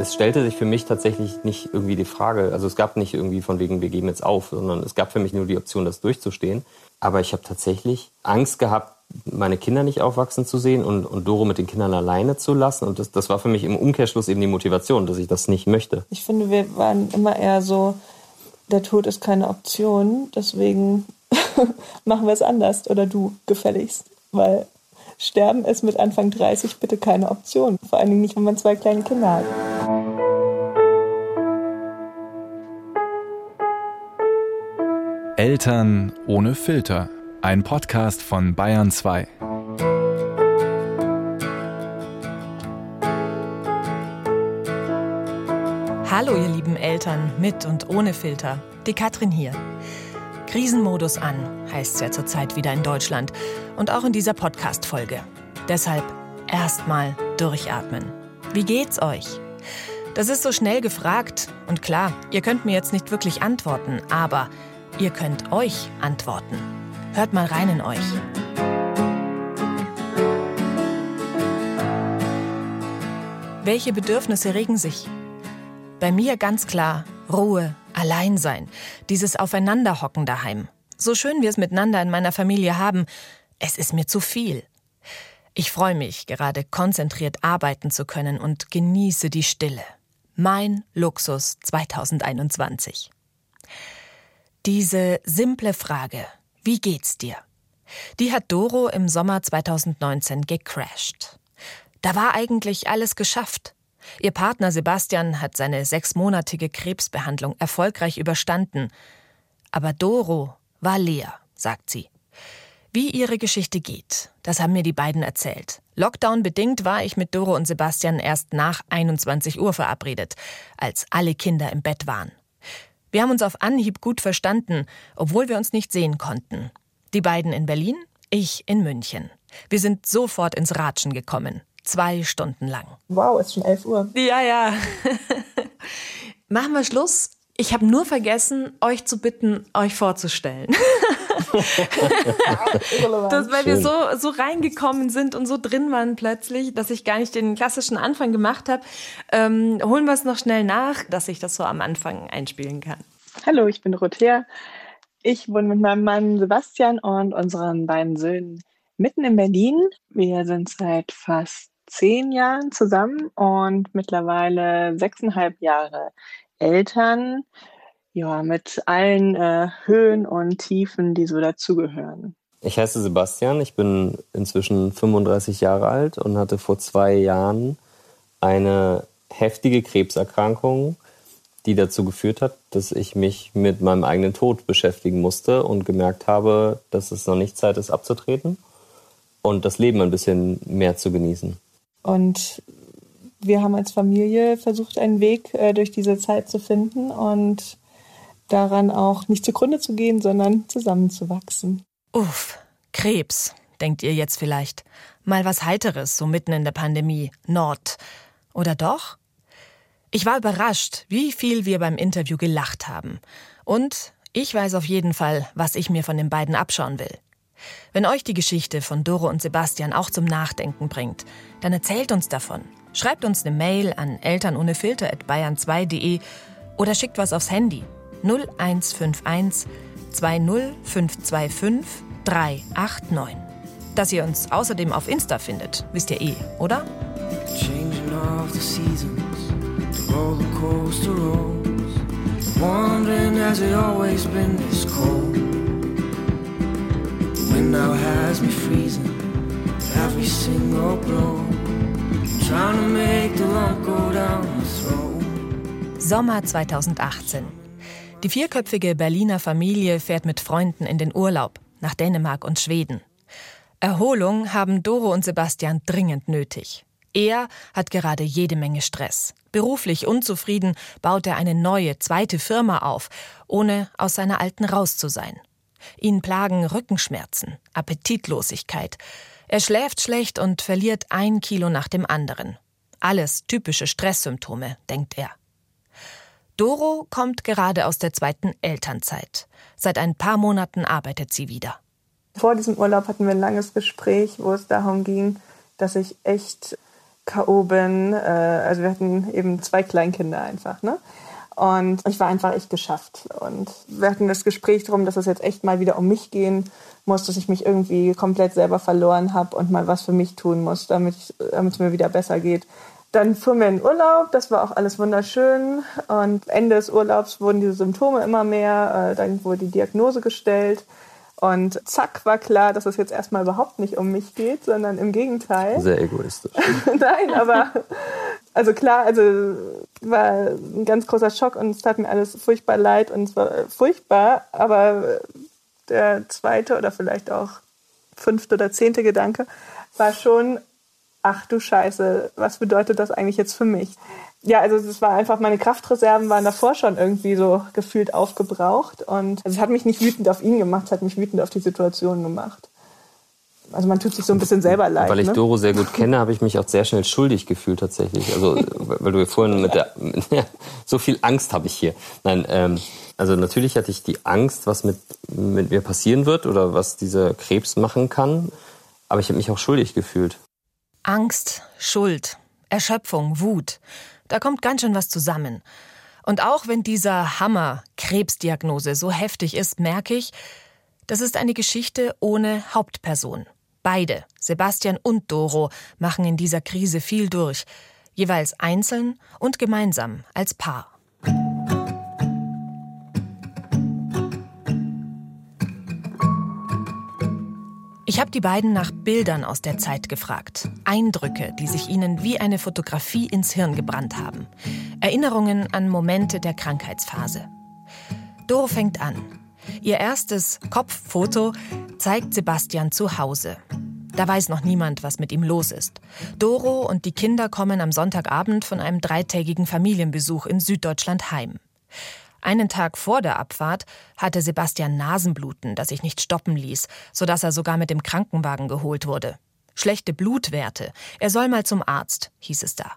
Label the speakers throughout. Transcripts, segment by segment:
Speaker 1: Es stellte sich für mich tatsächlich nicht irgendwie die Frage, also es gab nicht irgendwie von wegen, wir geben jetzt auf, sondern es gab für mich nur die Option, das durchzustehen. Aber ich habe tatsächlich Angst gehabt, meine Kinder nicht aufwachsen zu sehen und, und Doro mit den Kindern alleine zu lassen. Und das, das war für mich im Umkehrschluss eben die Motivation, dass ich das nicht möchte.
Speaker 2: Ich finde, wir waren immer eher so, der Tod ist keine Option, deswegen machen wir es anders oder du gefälligst. Weil Sterben ist mit Anfang 30 bitte keine Option. Vor allen Dingen nicht, wenn man zwei kleine Kinder hat.
Speaker 3: Eltern ohne Filter. Ein Podcast von Bayern 2.
Speaker 4: Hallo ihr lieben Eltern mit und ohne Filter. Die Katrin hier. Krisenmodus an heißt es ja zurzeit wieder in Deutschland und auch in dieser Podcast-Folge. Deshalb erstmal durchatmen. Wie geht's euch? Das ist so schnell gefragt und klar, ihr könnt mir jetzt nicht wirklich antworten, aber ihr könnt euch antworten. Hört mal rein in euch. Welche Bedürfnisse regen sich? Bei mir ganz klar Ruhe, Alleinsein, dieses Aufeinanderhocken daheim. So schön wir es miteinander in meiner Familie haben, es ist mir zu viel. Ich freue mich, gerade konzentriert arbeiten zu können und genieße die Stille. Mein Luxus 2021. Diese simple Frage, wie geht's dir? Die hat Doro im Sommer 2019 gecrashed. Da war eigentlich alles geschafft. Ihr Partner Sebastian hat seine sechsmonatige Krebsbehandlung erfolgreich überstanden. Aber Doro war leer, sagt sie. Wie ihre Geschichte geht, das haben mir die beiden erzählt. Lockdown bedingt war ich mit Doro und Sebastian erst nach 21 Uhr verabredet, als alle Kinder im Bett waren. Wir haben uns auf Anhieb gut verstanden, obwohl wir uns nicht sehen konnten. Die beiden in Berlin, ich in München. Wir sind sofort ins Ratschen gekommen. Zwei Stunden lang.
Speaker 2: Wow, ist schon 11 Uhr.
Speaker 4: Ja, ja.
Speaker 5: Machen wir Schluss. Ich habe nur vergessen, euch zu bitten, euch vorzustellen. das, weil wir so, so reingekommen sind und so drin waren plötzlich, dass ich gar nicht den klassischen Anfang gemacht habe. Ähm, holen wir es noch schnell nach, dass ich das so am Anfang einspielen kann.
Speaker 2: Hallo, ich bin Rothea. Ich wohne mit meinem Mann Sebastian und unseren beiden Söhnen mitten in Berlin. Wir sind seit fast zehn Jahren zusammen und mittlerweile sechseinhalb Jahre Eltern. Ja, mit allen äh, Höhen und Tiefen, die so dazugehören.
Speaker 1: Ich heiße Sebastian, ich bin inzwischen 35 Jahre alt und hatte vor zwei Jahren eine heftige Krebserkrankung, die dazu geführt hat, dass ich mich mit meinem eigenen Tod beschäftigen musste und gemerkt habe, dass es noch nicht Zeit ist abzutreten und das Leben ein bisschen mehr zu genießen.
Speaker 2: Und wir haben als Familie versucht, einen Weg äh, durch diese Zeit zu finden und daran auch nicht zugrunde zu gehen, sondern zusammenzuwachsen.
Speaker 4: Uff, Krebs, denkt ihr jetzt vielleicht. Mal was Heiteres, so mitten in der Pandemie. Nord. Oder doch? Ich war überrascht, wie viel wir beim Interview gelacht haben. Und ich weiß auf jeden Fall, was ich mir von den beiden abschauen will. Wenn euch die Geschichte von Doro und Sebastian auch zum Nachdenken bringt, dann erzählt uns davon. Schreibt uns eine Mail an elternohnefilter.bayern2.de oder schickt was aufs Handy 0151 20525 389. Dass ihr uns außerdem auf Insta findet, wisst ihr eh, oder? Changing of the seasons, the roller coaster rolls, wondering has it always been this cold? wind now has me freezing every single blow. Sommer 2018. Die vierköpfige Berliner Familie fährt mit Freunden in den Urlaub nach Dänemark und Schweden. Erholung haben Doro und Sebastian dringend nötig. Er hat gerade jede Menge Stress. Beruflich unzufrieden baut er eine neue, zweite Firma auf, ohne aus seiner alten raus zu sein. Ihn plagen Rückenschmerzen, Appetitlosigkeit. Er schläft schlecht und verliert ein Kilo nach dem anderen. Alles typische Stresssymptome, denkt er. Doro kommt gerade aus der zweiten Elternzeit. Seit ein paar Monaten arbeitet sie wieder.
Speaker 2: Vor diesem Urlaub hatten wir ein langes Gespräch, wo es darum ging, dass ich echt K.O. bin. Äh, also wir hatten eben zwei Kleinkinder einfach, ne? Und ich war einfach echt geschafft. Und wir hatten das Gespräch darum, dass es jetzt echt mal wieder um mich gehen muss, dass ich mich irgendwie komplett selber verloren habe und mal was für mich tun muss, damit es mir wieder besser geht. Dann fuhren wir in Urlaub, das war auch alles wunderschön. Und Ende des Urlaubs wurden diese Symptome immer mehr. Äh, dann wurde die Diagnose gestellt. Und zack, war klar, dass es jetzt erstmal überhaupt nicht um mich geht, sondern im Gegenteil.
Speaker 1: Sehr egoistisch.
Speaker 2: Nein, aber also klar, also war ein ganz großer Schock und es tat mir alles furchtbar leid und es war furchtbar, aber der zweite oder vielleicht auch fünfte oder zehnte Gedanke war schon, ach du Scheiße, was bedeutet das eigentlich jetzt für mich? Ja, also es war einfach, meine Kraftreserven waren davor schon irgendwie so gefühlt aufgebraucht und also es hat mich nicht wütend auf ihn gemacht, es hat mich wütend auf die Situation gemacht. Also man tut sich so ein bisschen selber leid.
Speaker 1: Weil ich
Speaker 2: ne?
Speaker 1: Doro sehr gut kenne, habe ich mich auch sehr schnell schuldig gefühlt tatsächlich. Also weil du vorhin mit der so viel Angst habe ich hier. Nein, ähm, also natürlich hatte ich die Angst, was mit mit mir passieren wird oder was dieser Krebs machen kann. Aber ich habe mich auch schuldig gefühlt.
Speaker 4: Angst, Schuld, Erschöpfung, Wut. Da kommt ganz schön was zusammen. Und auch wenn dieser Hammer Krebsdiagnose so heftig ist, merke ich, das ist eine Geschichte ohne Hauptperson. Beide, Sebastian und Doro, machen in dieser Krise viel durch, jeweils einzeln und gemeinsam als Paar. Ich habe die beiden nach Bildern aus der Zeit gefragt. Eindrücke, die sich ihnen wie eine Fotografie ins Hirn gebrannt haben. Erinnerungen an Momente der Krankheitsphase. Doro fängt an. Ihr erstes Kopffoto zeigt Sebastian zu Hause. Da weiß noch niemand, was mit ihm los ist. Doro und die Kinder kommen am Sonntagabend von einem dreitägigen Familienbesuch in Süddeutschland heim. Einen Tag vor der Abfahrt hatte Sebastian Nasenbluten, das sich nicht stoppen ließ, sodass er sogar mit dem Krankenwagen geholt wurde. Schlechte Blutwerte. Er soll mal zum Arzt, hieß es da.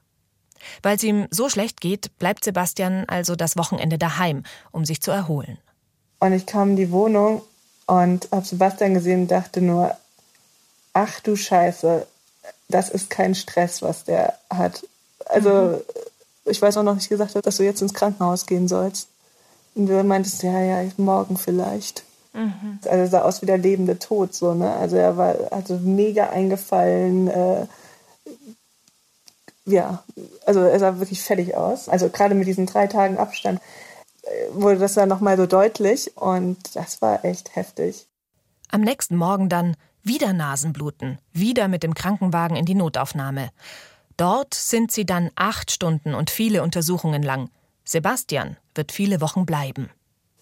Speaker 4: Weil es ihm so schlecht geht, bleibt Sebastian also das Wochenende daheim, um sich zu erholen.
Speaker 2: Und ich kam in die Wohnung und habe Sebastian gesehen und dachte nur, ach du Scheiße, das ist kein Stress, was der hat. Also mhm. ich weiß auch noch nicht gesagt, dass du jetzt ins Krankenhaus gehen sollst. Und du meintest, ja, ja, morgen vielleicht. Mhm. Also sah aus wie der lebende Tod, so, ne? Also er war also mega eingefallen, äh, ja, also er sah wirklich fertig aus. Also gerade mit diesen drei Tagen Abstand äh, wurde das dann nochmal so deutlich und das war echt heftig.
Speaker 4: Am nächsten Morgen dann wieder Nasenbluten, wieder mit dem Krankenwagen in die Notaufnahme. Dort sind sie dann acht Stunden und viele Untersuchungen lang. Sebastian wird viele Wochen bleiben.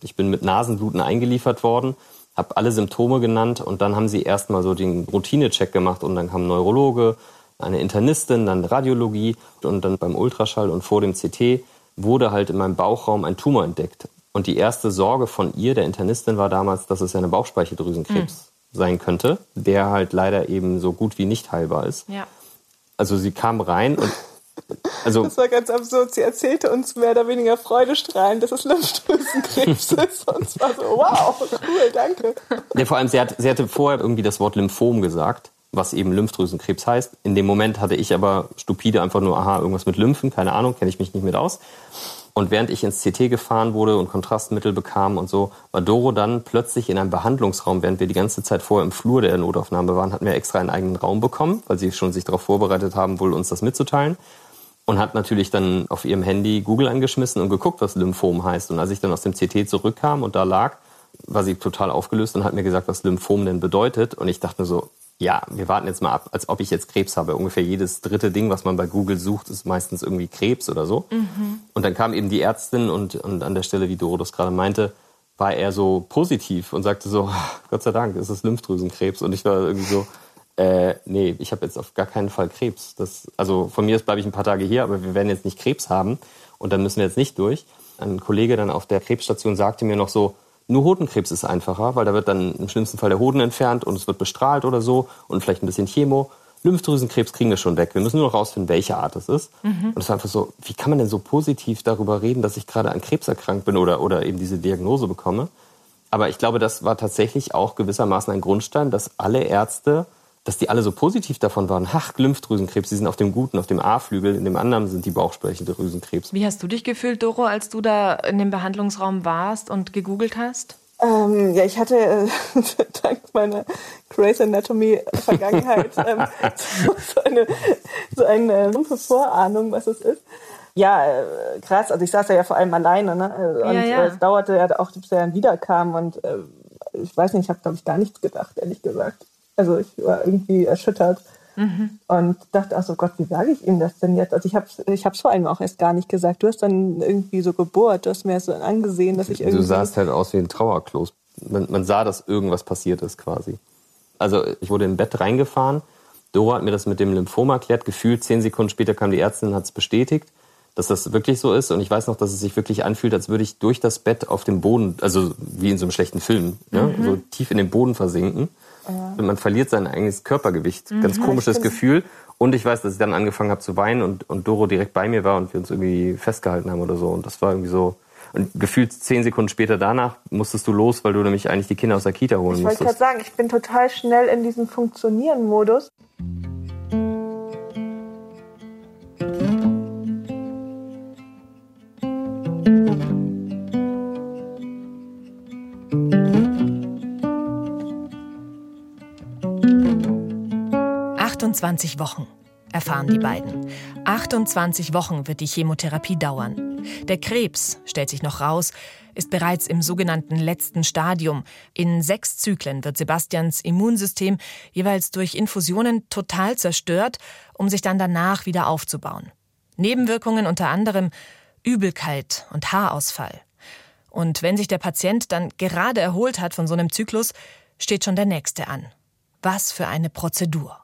Speaker 1: Ich bin mit Nasenbluten eingeliefert worden, habe alle Symptome genannt und dann haben sie erstmal so den Routinecheck gemacht und dann kam Neurologe, eine Internistin, dann Radiologie und dann beim Ultraschall und vor dem CT wurde halt in meinem Bauchraum ein Tumor entdeckt. Und die erste Sorge von ihr, der Internistin, war damals, dass es ja eine Bauchspeicheldrüsenkrebs mhm. sein könnte, der halt leider eben so gut wie nicht heilbar ist.
Speaker 5: Ja.
Speaker 1: Also sie kam rein und also,
Speaker 2: das war ganz absurd. Sie erzählte uns mehr oder weniger freudestrahlend, dass es Lymphdrüsenkrebs ist. Und es war so, wow, cool, danke.
Speaker 1: Ja, vor allem, sie, hat, sie hatte vorher irgendwie das Wort Lymphom gesagt, was eben Lymphdrüsenkrebs heißt. In dem Moment hatte ich aber stupide einfach nur, aha, irgendwas mit Lymphen, keine Ahnung, kenne ich mich nicht mit aus. Und während ich ins CT gefahren wurde und Kontrastmittel bekam und so, war Doro dann plötzlich in einem Behandlungsraum, während wir die ganze Zeit vorher im Flur der Notaufnahme waren, hatten wir extra einen eigenen Raum bekommen, weil sie schon sich darauf vorbereitet haben, wohl uns das mitzuteilen und hat natürlich dann auf ihrem Handy Google angeschmissen und geguckt, was Lymphom heißt. Und als ich dann aus dem CT zurückkam und da lag, war sie total aufgelöst und hat mir gesagt, was Lymphom denn bedeutet. Und ich dachte mir so, ja, wir warten jetzt mal ab, als ob ich jetzt Krebs habe. Ungefähr jedes dritte Ding, was man bei Google sucht, ist meistens irgendwie Krebs oder so. Mhm. Und dann kam eben die Ärztin und, und an der Stelle, wie Doro das gerade meinte, war er so positiv und sagte so, Gott sei Dank, es ist Lymphdrüsenkrebs. Und ich war irgendwie so, äh, nee, ich habe jetzt auf gar keinen Fall Krebs. Das, also von mir aus bleibe ich ein paar Tage hier, aber wir werden jetzt nicht Krebs haben und dann müssen wir jetzt nicht durch. Ein Kollege dann auf der Krebsstation sagte mir noch so, nur Hodenkrebs ist einfacher, weil da wird dann im schlimmsten Fall der Hoden entfernt und es wird bestrahlt oder so und vielleicht ein bisschen Chemo. Lymphdrüsenkrebs kriegen wir schon weg. Wir müssen nur noch rausfinden, welche Art es ist. Mhm. Und es war einfach so, wie kann man denn so positiv darüber reden, dass ich gerade an Krebs erkrankt bin oder, oder eben diese Diagnose bekomme? Aber ich glaube, das war tatsächlich auch gewissermaßen ein Grundstein, dass alle Ärzte dass die alle so positiv davon waren. Ach, Lymphdrüsenkrebs, die sind auf dem guten, auf dem A-Flügel, in dem anderen sind die Bauchspeicheldrüsenkrebs.
Speaker 5: Wie hast du dich gefühlt, Doro, als du da in dem Behandlungsraum warst und gegoogelt hast?
Speaker 2: Ähm, ja, ich hatte äh, dank meiner Grey's Anatomy Vergangenheit ähm, so, so, eine, so eine dumpfe Vorahnung, was es ist. Ja, äh, krass. Also ich saß ja vor allem alleine, ne? Also, und ja, ja. es dauerte ja auch, bis er dann wiederkam und äh, ich weiß nicht, ich habe glaube ich gar nichts gedacht, ehrlich gesagt. Also ich war irgendwie erschüttert. Mhm. Und dachte, ach so Gott, wie sage ich ihm das denn jetzt? Also ich habe es ich hab's vor allem auch erst gar nicht gesagt. Du hast dann irgendwie so gebohrt, du hast mir so angesehen, dass ich irgendwie...
Speaker 1: Du sahst halt aus wie ein Trauerklos. Man, man sah, dass irgendwas passiert ist quasi. Also ich wurde in Bett reingefahren. Dora hat mir das mit dem Lymphom erklärt. Gefühlt zehn Sekunden später kam die Ärztin und hat es bestätigt, dass das wirklich so ist. Und ich weiß noch, dass es sich wirklich anfühlt, als würde ich durch das Bett auf dem Boden, also wie in so einem schlechten Film, ne, mhm. so tief in den Boden versinken. Ja. Man verliert sein eigenes Körpergewicht. Mhm. Ganz komisches Gefühl. Und ich weiß, dass ich dann angefangen habe zu weinen und, und Doro direkt bei mir war und wir uns irgendwie festgehalten haben oder so. Und das war irgendwie so. Und gefühlt zehn Sekunden später danach musstest du los, weil du nämlich eigentlich die Kinder aus der Kita holen ich musstest.
Speaker 2: Ich wollte gerade sagen, ich bin total schnell in diesem Funktionieren-Modus.
Speaker 4: 28 Wochen, erfahren die beiden. 28 Wochen wird die Chemotherapie dauern. Der Krebs, stellt sich noch raus, ist bereits im sogenannten letzten Stadium. In sechs Zyklen wird Sebastians Immunsystem jeweils durch Infusionen total zerstört, um sich dann danach wieder aufzubauen. Nebenwirkungen unter anderem Übelkeit und Haarausfall. Und wenn sich der Patient dann gerade erholt hat von so einem Zyklus, steht schon der nächste an. Was für eine Prozedur.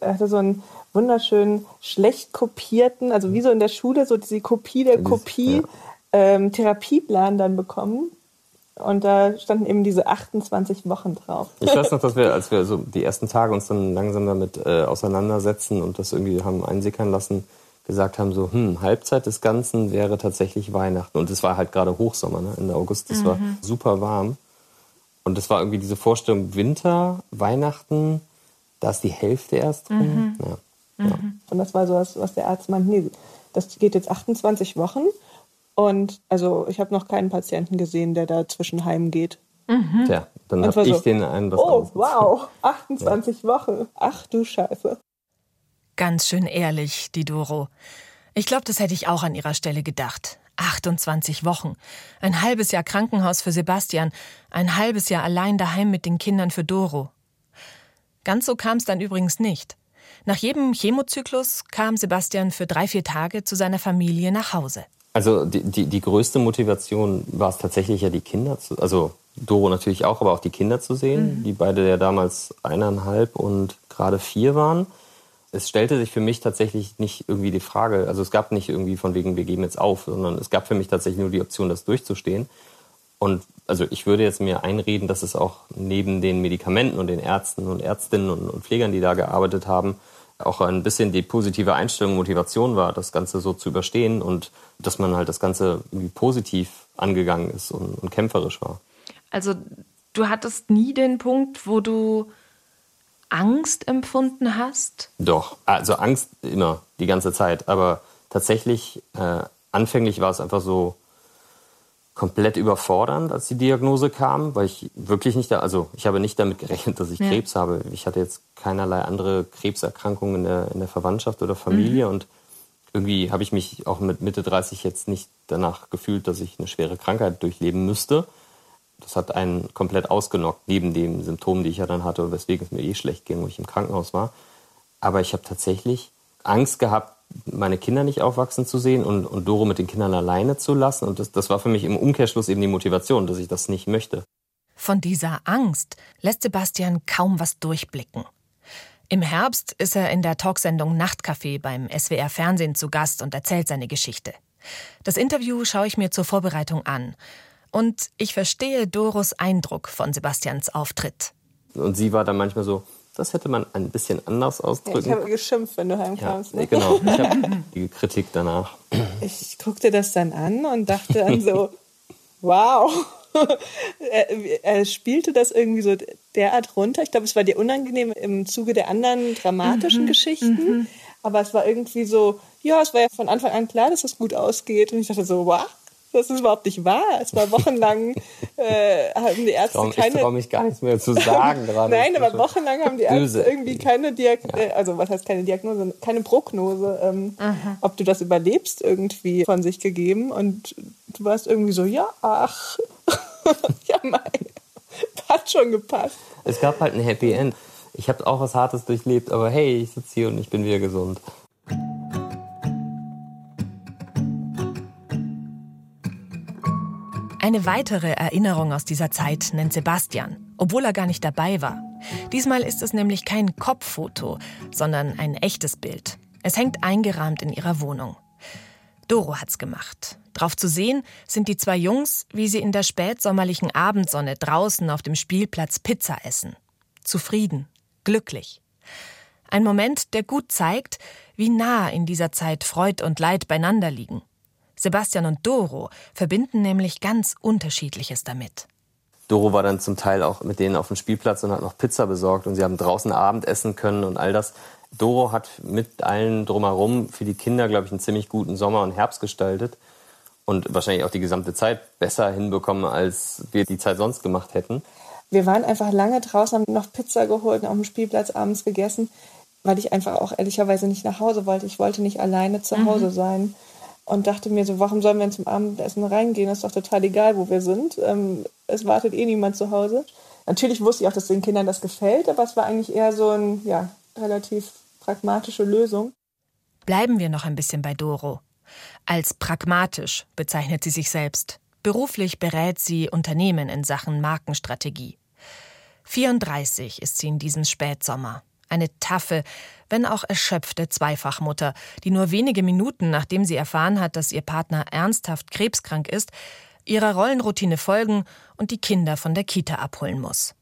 Speaker 2: Er hatte so einen wunderschönen, schlecht kopierten, also wie so in der Schule, so diese Kopie der Kopie, ja. ähm, Therapieplan dann bekommen. Und da standen eben diese 28 Wochen drauf.
Speaker 1: Ich weiß noch, dass wir, als wir so die ersten Tage uns dann langsam damit äh, auseinandersetzen und das irgendwie haben einsickern lassen, gesagt haben, so, hm, Halbzeit des Ganzen wäre tatsächlich Weihnachten. Und es war halt gerade Hochsommer, ne? Ende August, es mhm. war super warm. Und es war irgendwie diese Vorstellung, Winter, Weihnachten, da ist die Hälfte erst drin. Mhm. Ja.
Speaker 2: Mhm. Ja. Und das war so was, was der Arzt meinte, nee, das geht jetzt 28 Wochen. Und also ich habe noch keinen Patienten gesehen, der da zwischen heim geht.
Speaker 1: Mhm. Tja, dann habe ich so, den einen
Speaker 2: das Oh, wow, 28 ja. Wochen. Ach du Scheiße.
Speaker 4: Ganz schön ehrlich, die Doro. Ich glaube, das hätte ich auch an ihrer Stelle gedacht. 28 Wochen. Ein halbes Jahr Krankenhaus für Sebastian, ein halbes Jahr allein daheim mit den Kindern für Doro. Ganz so kam es dann übrigens nicht. Nach jedem Chemozyklus kam Sebastian für drei, vier Tage zu seiner Familie nach Hause.
Speaker 1: Also die, die, die größte Motivation war es tatsächlich ja die Kinder, zu, also Doro natürlich auch, aber auch die Kinder zu sehen, mhm. die beide ja damals eineinhalb und gerade vier waren. Es stellte sich für mich tatsächlich nicht irgendwie die Frage, also es gab nicht irgendwie von wegen, wir geben jetzt auf, sondern es gab für mich tatsächlich nur die Option, das durchzustehen. Und also ich würde jetzt mir einreden, dass es auch neben den Medikamenten und den Ärzten und Ärztinnen und, und Pflegern, die da gearbeitet haben, auch ein bisschen die positive Einstellung, Motivation war, das Ganze so zu überstehen und dass man halt das Ganze irgendwie positiv angegangen ist und, und kämpferisch war.
Speaker 5: Also du hattest nie den Punkt, wo du Angst empfunden hast?
Speaker 1: Doch, also Angst immer, die ganze Zeit. Aber tatsächlich, äh, anfänglich war es einfach so, komplett überfordernd, als die Diagnose kam, weil ich wirklich nicht da, also ich habe nicht damit gerechnet, dass ich ja. Krebs habe. Ich hatte jetzt keinerlei andere Krebserkrankungen in der, in der Verwandtschaft oder Familie mhm. und irgendwie habe ich mich auch mit Mitte 30 jetzt nicht danach gefühlt, dass ich eine schwere Krankheit durchleben müsste. Das hat einen komplett ausgenockt, neben den Symptomen, die ich ja dann hatte, weswegen es mir eh schlecht ging, wo ich im Krankenhaus war. Aber ich habe tatsächlich Angst gehabt, meine Kinder nicht aufwachsen zu sehen und, und Doro mit den Kindern alleine zu lassen. Und das, das war für mich im Umkehrschluss eben die Motivation, dass ich das nicht möchte.
Speaker 4: Von dieser Angst lässt Sebastian kaum was durchblicken. Im Herbst ist er in der Talksendung Nachtcafé beim SWR Fernsehen zu Gast und erzählt seine Geschichte. Das Interview schaue ich mir zur Vorbereitung an. Und ich verstehe Doros Eindruck von Sebastians Auftritt.
Speaker 1: Und sie war dann manchmal so, das hätte man ein bisschen anders ausdrücken.
Speaker 2: Ja, ich habe geschimpft, wenn du heimkamst.
Speaker 1: Ja, ne? Genau, ich habe die Kritik danach.
Speaker 2: Ich guckte das dann an und dachte dann so, wow, er, er, spielte das irgendwie so derart runter. Ich glaube, es war dir unangenehm im Zuge der anderen dramatischen mhm, Geschichten. Mhm. Aber es war irgendwie so, ja, es war ja von Anfang an klar, dass es gut ausgeht. Und ich dachte so, wow, das ist überhaupt nicht wahr. Es war wochenlang, äh, haben die Ärzte
Speaker 1: ich
Speaker 2: keine...
Speaker 1: Ich traue mich gar nichts mehr zu sagen gerade.
Speaker 2: Nein, aber wochenlang haben die Ärzte irgendwie keine Diagnose, ja. also was heißt keine Diagnose, keine Prognose, ähm, ob du das überlebst, irgendwie von sich gegeben. Und du warst irgendwie so, ja, ach, ja, mein, hat schon gepasst.
Speaker 1: Es gab halt ein Happy End. Ich habe auch was Hartes durchlebt, aber hey, ich sitze hier und ich bin wieder gesund.
Speaker 4: Eine weitere Erinnerung aus dieser Zeit nennt Sebastian, obwohl er gar nicht dabei war. Diesmal ist es nämlich kein Kopffoto, sondern ein echtes Bild. Es hängt eingerahmt in ihrer Wohnung. Doro hat's gemacht. Drauf zu sehen sind die zwei Jungs, wie sie in der spätsommerlichen Abendsonne draußen auf dem Spielplatz Pizza essen. Zufrieden, glücklich. Ein Moment, der gut zeigt, wie nah in dieser Zeit Freud und Leid beieinander liegen. Sebastian und Doro verbinden nämlich ganz Unterschiedliches damit.
Speaker 1: Doro war dann zum Teil auch mit denen auf dem Spielplatz und hat noch Pizza besorgt und sie haben draußen Abend essen können und all das. Doro hat mit allen drumherum für die Kinder, glaube ich, einen ziemlich guten Sommer und Herbst gestaltet und wahrscheinlich auch die gesamte Zeit besser hinbekommen, als wir die Zeit sonst gemacht hätten.
Speaker 2: Wir waren einfach lange draußen, haben noch Pizza geholt und auf dem Spielplatz abends gegessen, weil ich einfach auch ehrlicherweise nicht nach Hause wollte. Ich wollte nicht alleine zu Hause mhm. sein und dachte mir so, warum sollen wir zum Abendessen reingehen? Das ist doch total egal, wo wir sind. Ähm, es wartet eh niemand zu Hause. Natürlich wusste ich auch, dass den Kindern das gefällt, aber es war eigentlich eher so eine ja, relativ pragmatische Lösung.
Speaker 4: Bleiben wir noch ein bisschen bei Doro. Als pragmatisch bezeichnet sie sich selbst. Beruflich berät sie Unternehmen in Sachen Markenstrategie. 34 ist sie in diesem Spätsommer. Eine taffe, wenn auch erschöpfte Zweifachmutter, die nur wenige Minuten nachdem sie erfahren hat, dass ihr Partner ernsthaft krebskrank ist, ihrer Rollenroutine folgen und die Kinder von der Kita abholen muss.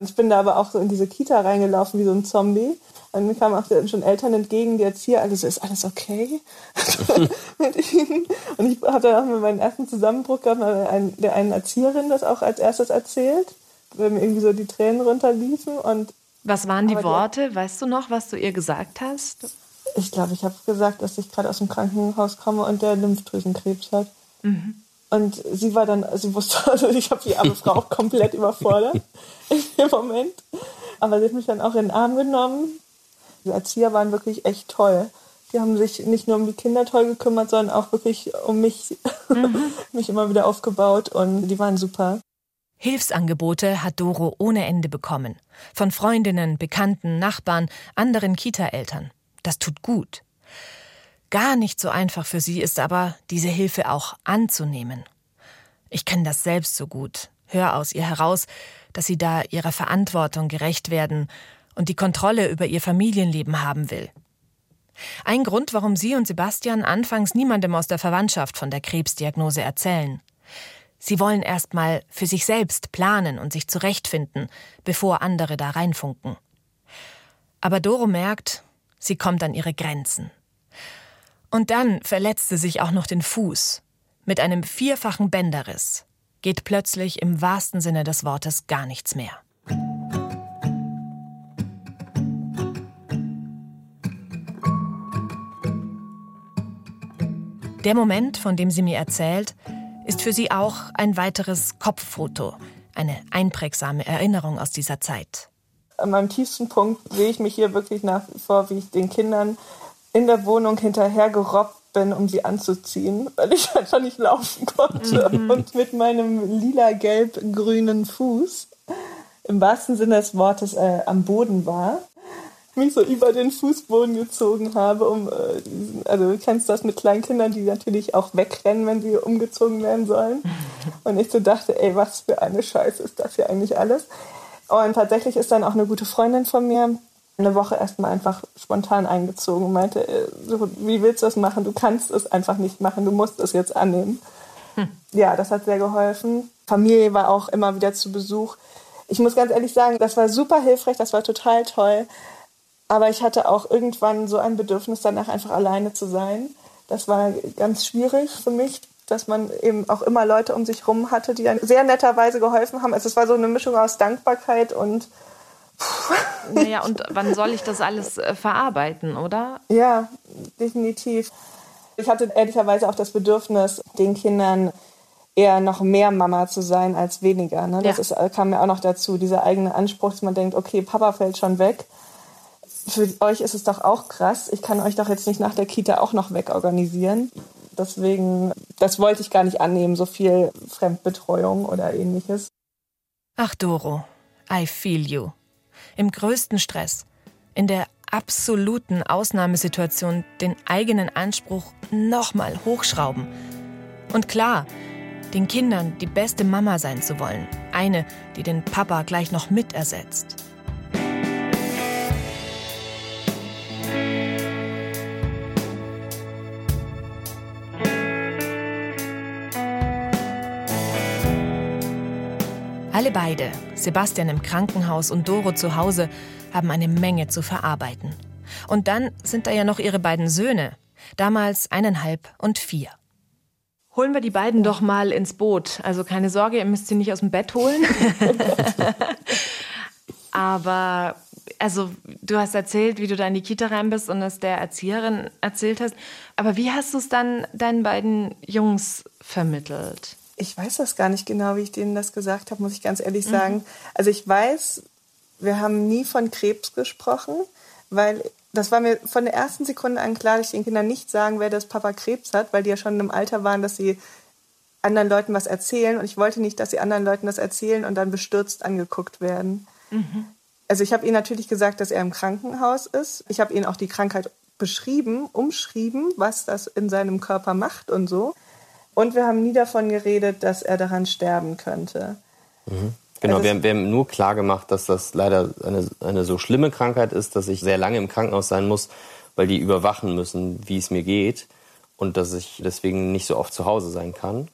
Speaker 2: Ich bin da aber auch so in diese Kita reingelaufen wie so ein Zombie. Und mir kamen auch schon Eltern entgegen, die Erzieher, alle so, ist alles okay mit ihnen? Und ich habe dann auch mit meinem ersten Zusammenbruch gehabt, der einen Erzieherin das auch als erstes erzählt, weil mir irgendwie so die Tränen runterliefen. Und
Speaker 5: was waren die Worte? Die, weißt du noch, was du ihr gesagt hast?
Speaker 2: Ich glaube, ich habe gesagt, dass ich gerade aus dem Krankenhaus komme und der Lymphdrüsenkrebs hat. Mhm. Und sie war dann, sie wusste, also ich habe die arme Frau auch komplett überfordert in dem Moment. Aber sie hat mich dann auch in den Arm genommen. Die Erzieher waren wirklich echt toll. Die haben sich nicht nur um die Kinder toll gekümmert, sondern auch wirklich um mich, mhm. mich immer wieder aufgebaut und die waren super.
Speaker 4: Hilfsangebote hat Doro ohne Ende bekommen. Von Freundinnen, Bekannten, Nachbarn, anderen Kita-Eltern. Das tut gut. Gar nicht so einfach für sie ist aber, diese Hilfe auch anzunehmen. Ich kenne das selbst so gut. Hör aus ihr heraus, dass sie da ihrer Verantwortung gerecht werden und die Kontrolle über ihr Familienleben haben will. Ein Grund, warum sie und Sebastian anfangs niemandem aus der Verwandtschaft von der Krebsdiagnose erzählen. Sie wollen erst mal für sich selbst planen und sich zurechtfinden, bevor andere da reinfunken. Aber Doro merkt, sie kommt an ihre Grenzen. Und dann verletzt sie sich auch noch den Fuß. Mit einem vierfachen Bänderriss geht plötzlich im wahrsten Sinne des Wortes gar nichts mehr. Der Moment, von dem sie mir erzählt, ist für sie auch ein weiteres Kopffoto, eine einprägsame Erinnerung aus dieser Zeit.
Speaker 2: An meinem tiefsten Punkt sehe ich mich hier wirklich nach wie vor, wie ich den Kindern in der Wohnung hinterher gerobbt bin, um sie anzuziehen, weil ich einfach nicht laufen konnte. Mhm. Und mit meinem lila-gelb-grünen Fuß im wahrsten Sinne des Wortes äh, am Boden war mich so über den Fußboden gezogen habe, um, äh, also du kennst das mit kleinen Kindern, die natürlich auch wegrennen, wenn sie umgezogen werden sollen. Und ich so dachte, ey, was für eine Scheiße ist das hier eigentlich alles? Und tatsächlich ist dann auch eine gute Freundin von mir eine Woche erstmal einfach spontan eingezogen und meinte, äh, wie willst du das machen? Du kannst es einfach nicht machen, du musst es jetzt annehmen. Hm. Ja, das hat sehr geholfen. Familie war auch immer wieder zu Besuch. Ich muss ganz ehrlich sagen, das war super hilfreich, das war total toll. Aber ich hatte auch irgendwann so ein Bedürfnis danach, einfach alleine zu sein. Das war ganz schwierig für mich. dass man eben auch immer Leute um sich herum hatte, die dann sehr netterweise geholfen haben. Also es war so eine Mischung aus Dankbarkeit und
Speaker 5: naja, und wann soll ich das alles äh, verarbeiten, oder?
Speaker 2: Ja, definitiv. Ich hatte ehrlicherweise auch das Bedürfnis, den Kindern eher noch mehr Mama zu sein als weniger. Ne? Das ja. ist, kam mir auch noch dazu, dieser eigene Anspruch, dass man denkt, okay, Papa fällt schon weg. Für euch ist es doch auch krass. Ich kann euch doch jetzt nicht nach der Kita auch noch wegorganisieren. Deswegen, das wollte ich gar nicht annehmen, so viel Fremdbetreuung oder ähnliches.
Speaker 4: Ach, Doro, I feel you. Im größten Stress, in der absoluten Ausnahmesituation den eigenen Anspruch nochmal hochschrauben. Und klar, den Kindern die beste Mama sein zu wollen. Eine, die den Papa gleich noch mit ersetzt. Alle beide, Sebastian im Krankenhaus und Doro zu Hause, haben eine Menge zu verarbeiten. Und dann sind da ja noch ihre beiden Söhne, damals eineinhalb und vier.
Speaker 5: Holen wir die beiden doch mal ins Boot. Also keine Sorge, ihr müsst sie nicht aus dem Bett holen. Aber also du hast erzählt, wie du da in die Kita rein bist und es der Erzieherin erzählt hast. Aber wie hast du es dann deinen beiden Jungs vermittelt?
Speaker 2: Ich weiß das gar nicht genau, wie ich denen das gesagt habe, muss ich ganz ehrlich mhm. sagen. Mhm. Also ich weiß, wir haben nie von Krebs gesprochen, weil das war mir von der ersten Sekunde an klar, dass ich den Kindern nicht sagen werde, dass Papa Krebs hat, weil die ja schon im Alter waren, dass sie anderen Leuten was erzählen. Und ich wollte nicht, dass sie anderen Leuten das erzählen und dann bestürzt angeguckt werden. Mhm. Also ich habe ihnen natürlich gesagt, dass er im Krankenhaus ist. Ich habe ihnen auch die Krankheit beschrieben, umschrieben, was das in seinem Körper macht und so. Und wir haben nie davon geredet, dass er daran sterben könnte.
Speaker 1: Mhm. Genau, also wir, wir, haben nur klar gemacht, dass das leider eine, eine so schlimme Krankheit ist, dass ich sehr lange im Krankenhaus sein muss, weil die überwachen müssen, wie es mir geht und dass ich deswegen nicht so oft zu Hause sein kann.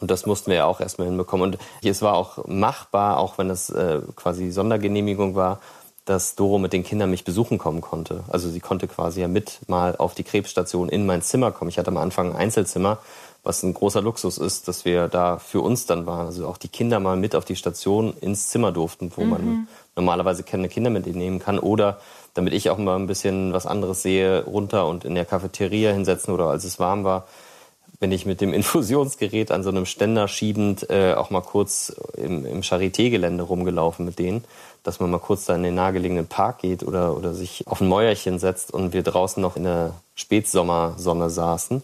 Speaker 1: Und das mussten wir ja auch erstmal hinbekommen. Und es war auch machbar, auch wenn das äh, quasi Sondergenehmigung war, dass Doro mit den Kindern mich besuchen kommen konnte. Also sie konnte quasi ja mit mal auf die Krebsstation in mein Zimmer kommen. Ich hatte am Anfang ein Einzelzimmer was ein großer Luxus ist, dass wir da für uns dann waren. Also auch die Kinder mal mit auf die Station ins Zimmer durften, wo mhm. man normalerweise keine Kinder mit nehmen kann. Oder damit ich auch mal ein bisschen was anderes sehe, runter und in der Cafeteria hinsetzen oder als es warm war, bin ich mit dem Infusionsgerät an so einem Ständer schiebend äh, auch mal kurz im, im Charité-Gelände rumgelaufen mit denen, dass man mal kurz da in den nahegelegenen Park geht oder, oder sich auf ein Mäuerchen setzt und wir draußen noch in der Spätsommersonne saßen